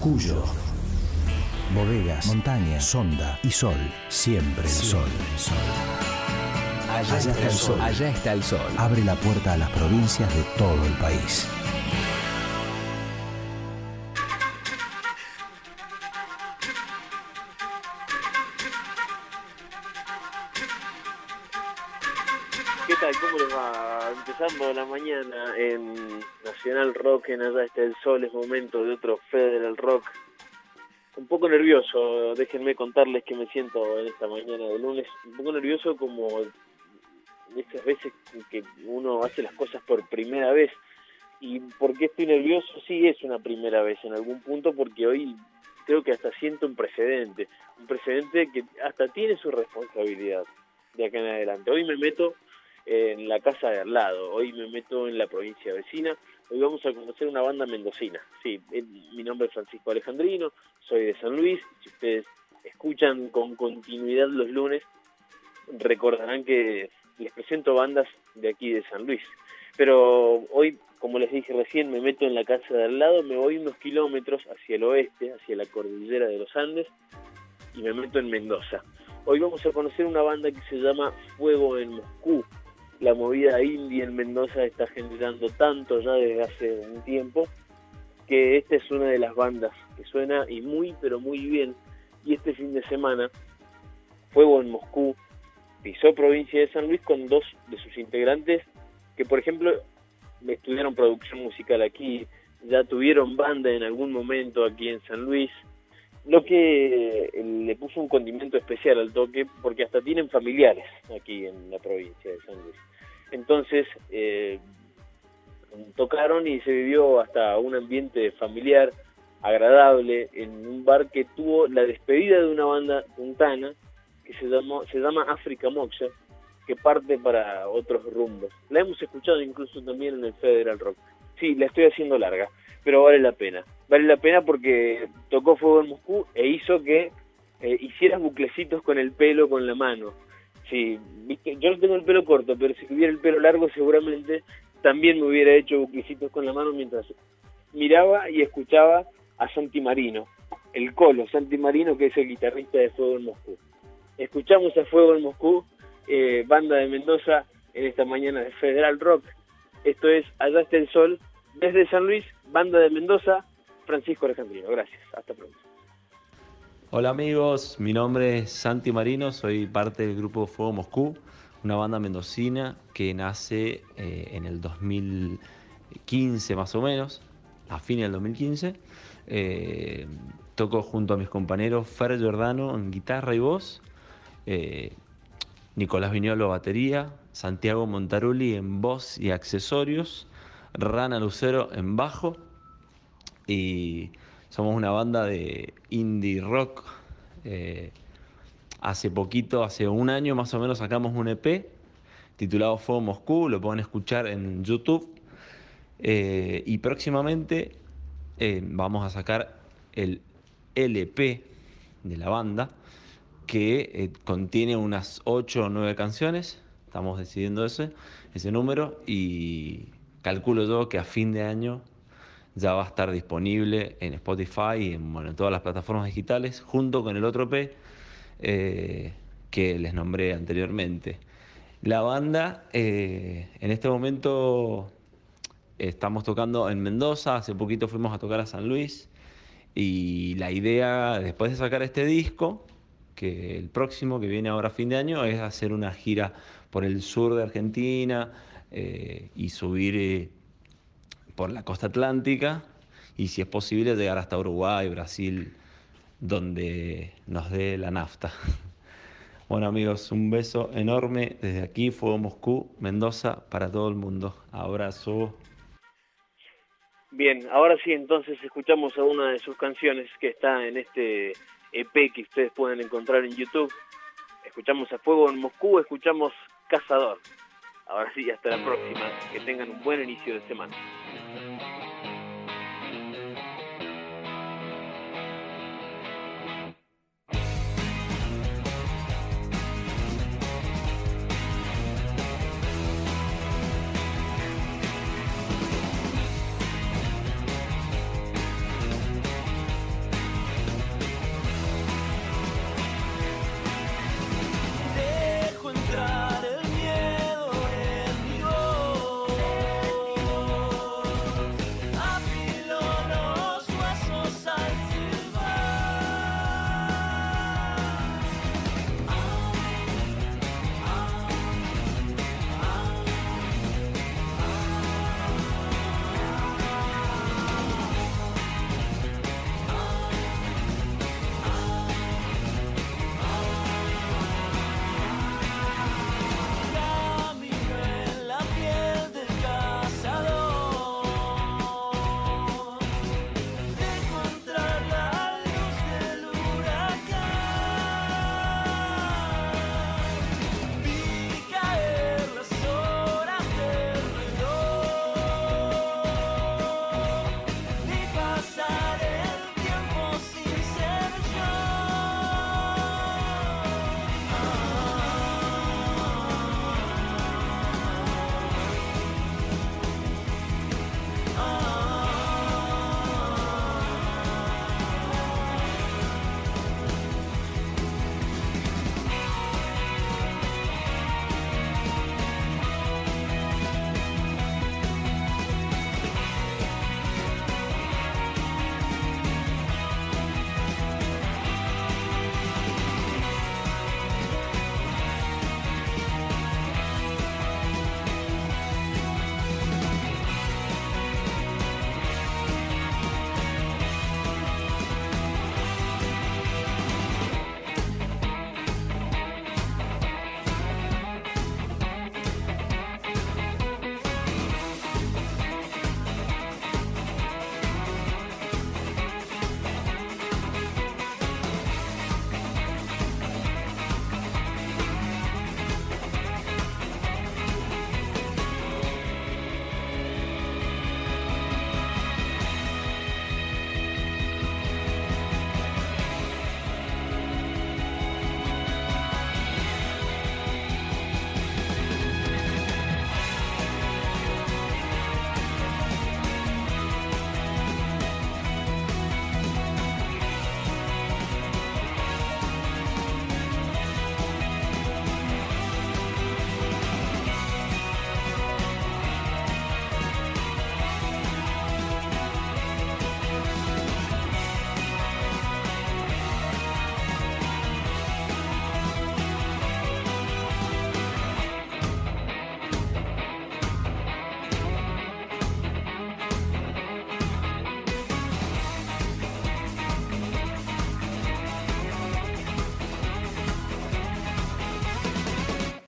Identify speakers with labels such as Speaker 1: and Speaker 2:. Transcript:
Speaker 1: Cuyo. Bodegas, montaña, sonda y sol. Siempre el sol. Allá, está el sol.
Speaker 2: Allá está el sol.
Speaker 1: Abre la puerta a las provincias de todo el país.
Speaker 3: ¿Qué tal? ¿Cómo les va? Empezando la mañana en Nacional Rock, en Allá está el Sol, es momento de otro Federal Rock. Un poco nervioso, déjenme contarles que me siento en esta mañana de lunes. Un poco nervioso como estas veces que uno hace las cosas por primera vez. ¿Y por qué estoy nervioso? Sí, es una primera vez en algún punto, porque hoy creo que hasta siento un precedente. Un precedente que hasta tiene su responsabilidad de acá en adelante. Hoy me meto en la casa de al lado. Hoy me meto en la provincia vecina. Hoy vamos a conocer una banda mendocina. Sí, eh, mi nombre es Francisco Alejandrino, soy de San Luis. Si ustedes escuchan con continuidad los lunes, recordarán que les presento bandas de aquí de San Luis. Pero hoy, como les dije recién, me meto en la casa de al lado, me voy unos kilómetros hacia el oeste, hacia la cordillera de los Andes, y me meto en Mendoza. Hoy vamos a conocer una banda que se llama Fuego en Moscú la movida indie en Mendoza está generando tanto ya desde hace un tiempo que esta es una de las bandas que suena y muy pero muy bien. Y este fin de semana Fuego en Moscú pisó provincia de San Luis con dos de sus integrantes que por ejemplo estudiaron producción musical aquí ya tuvieron banda en algún momento aquí en San Luis lo que eh, le puso un condimento especial al toque, porque hasta tienen familiares aquí en la provincia de San Luis. Entonces, eh, tocaron y se vivió hasta un ambiente familiar, agradable, en un bar que tuvo la despedida de una banda puntana que se, llamó, se llama África Moxa, que parte para otros rumbos. La hemos escuchado incluso también en el Federal Rock. Sí, la estoy haciendo larga, pero vale la pena. Vale la pena porque tocó Fuego en Moscú e hizo que eh, hicieras buclecitos con el pelo, con la mano. Sí, yo no tengo el pelo corto, pero si tuviera el pelo largo seguramente también me hubiera hecho buclecitos con la mano mientras miraba y escuchaba a Santi Marino, el Colo, Santi Marino que es el guitarrista de Fuego en Moscú. Escuchamos a Fuego en Moscú, eh, banda de Mendoza, en esta mañana de Federal Rock. Esto es Allá está el Sol, desde San Luis, banda de Mendoza, Francisco Alejandrino. Gracias, hasta pronto.
Speaker 4: Hola amigos, mi nombre es Santi Marino, soy parte del grupo Fuego Moscú, una banda mendocina que nace eh, en el 2015 más o menos, a fines del 2015. Eh, toco junto a mis compañeros Fer Giordano en guitarra y voz, eh, Nicolás Viñolo batería, Santiago Montaruli en voz y accesorios, Rana Lucero en bajo y somos una banda de indie rock. Eh, hace poquito, hace un año más o menos, sacamos un EP titulado Fuego Moscú, lo pueden escuchar en YouTube. Eh, y próximamente eh, vamos a sacar el LP de la banda que contiene unas 8 o 9 canciones. Estamos decidiendo ese, ese número y calculo yo que a fin de año ya va a estar disponible en Spotify y en, todas las plataformas digitales, junto con el otro P eh, que les nombré anteriormente. La banda, eh, en este momento estamos tocando en Mendoza, hace poquito fuimos a tocar a San Luis y la idea, después de sacar este disco, que el próximo, que viene ahora a fin de año, es hacer una gira por el sur de Argentina eh, y subir por la costa atlántica y si es posible llegar hasta Uruguay, Brasil, donde nos dé la nafta. Bueno amigos, un beso enorme desde aquí, Fuego Moscú, Mendoza, para todo el mundo. Abrazo.
Speaker 3: Bien, ahora sí, entonces escuchamos a una de sus canciones que está en este EP que ustedes pueden encontrar en YouTube. Escuchamos a Fuego en Moscú, escuchamos Cazador. Ahora sí, hasta la próxima. Que tengan un buen inicio de semana.